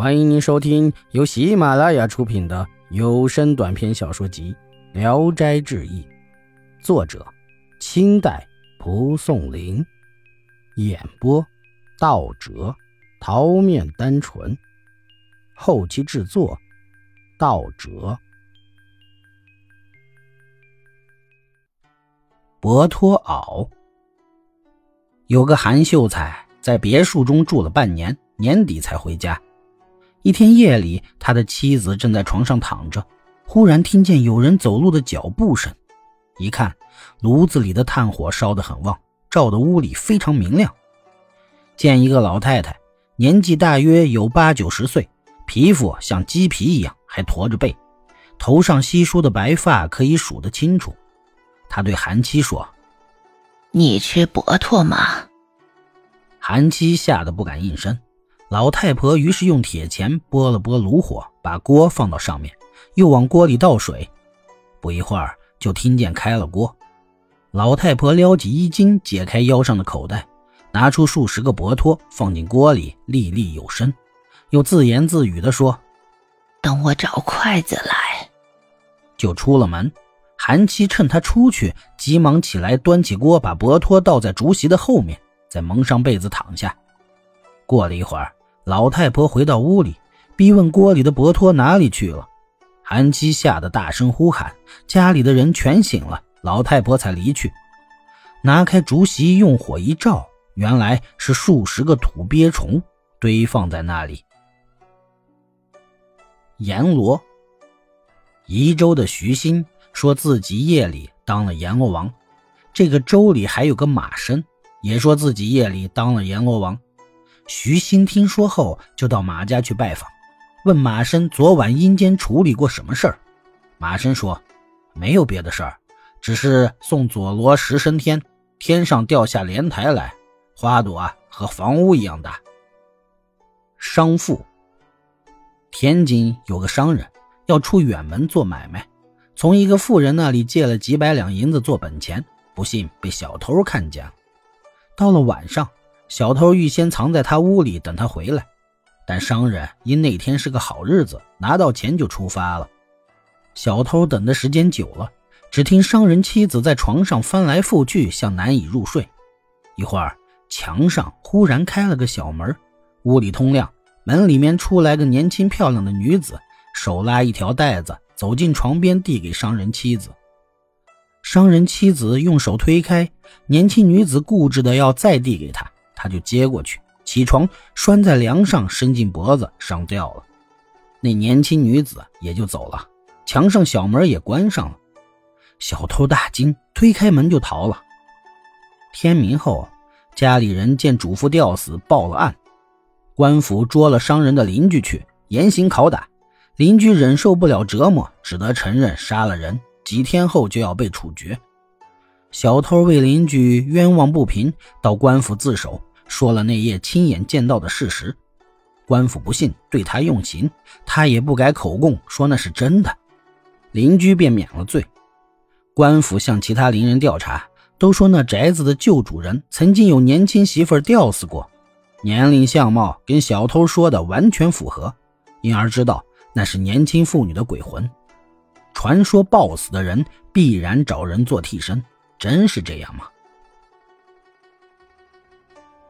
欢迎您收听由喜马拉雅出品的有声短篇小说集《聊斋志异》，作者：清代蒲松龄，演播：道哲、桃面单纯，后期制作：道哲。博托袄，有个韩秀才在别墅中住了半年，年底才回家。一天夜里，他的妻子正在床上躺着，忽然听见有人走路的脚步声。一看，炉子里的炭火烧得很旺，照得屋里非常明亮。见一个老太太，年纪大约有八九十岁，皮肤像鸡皮一样，还驼着背，头上稀疏的白发可以数得清楚。他对韩七说：“你吃薄托吗？”韩七吓得不敢应声。老太婆于是用铁钳拨了拨炉火，把锅放到上面，又往锅里倒水。不一会儿，就听见开了锅。老太婆撩起衣襟，解开腰上的口袋，拿出数十个薄托放进锅里，粒粒有声，又自言自语地说：“等我找筷子来。”就出了门。韩七趁他出去，急忙起来，端起锅，把薄托倒在竹席的后面，再蒙上被子躺下。过了一会儿。老太婆回到屋里，逼问锅里的薄托哪里去了。韩七吓得大声呼喊，家里的人全醒了，老太婆才离去。拿开竹席，用火一照，原来是数十个土鳖虫堆放在那里。阎罗，宜州的徐新说自己夜里当了阎罗王，这个州里还有个马生，也说自己夜里当了阎罗王。徐兴听说后，就到马家去拜访，问马生昨晚阴间处理过什么事儿。马生说：“没有别的事儿，只是送佐罗十升天，天上掉下莲台来，花朵啊和房屋一样大。”商富，天津有个商人要出远门做买卖，从一个富人那里借了几百两银子做本钱，不幸被小偷看见。到了晚上。小偷预先藏在他屋里等他回来，但商人因那天是个好日子，拿到钱就出发了。小偷等的时间久了，只听商人妻子在床上翻来覆去，像难以入睡。一会儿，墙上忽然开了个小门，屋里通亮，门里面出来个年轻漂亮的女子，手拉一条带子，走进床边，递给商人妻子。商人妻子用手推开，年轻女子固执的要再递给他。他就接过去，起床拴在梁上，伸进脖子上吊了。那年轻女子也就走了，墙上小门也关上了。小偷大惊，推开门就逃了。天明后，家里人见主妇吊死，报了案。官府捉了商人的邻居去严刑拷打，邻居忍受不了折磨，只得承认杀了人。几天后就要被处决。小偷为邻居冤枉不平，到官府自首。说了那夜亲眼见到的事实，官府不信，对他用刑，他也不改口供，说那是真的，邻居便免了罪。官府向其他邻人调查，都说那宅子的旧主人曾经有年轻媳妇吊死过，年龄相貌跟小偷说的完全符合，因而知道那是年轻妇女的鬼魂。传说暴死的人必然找人做替身，真是这样吗？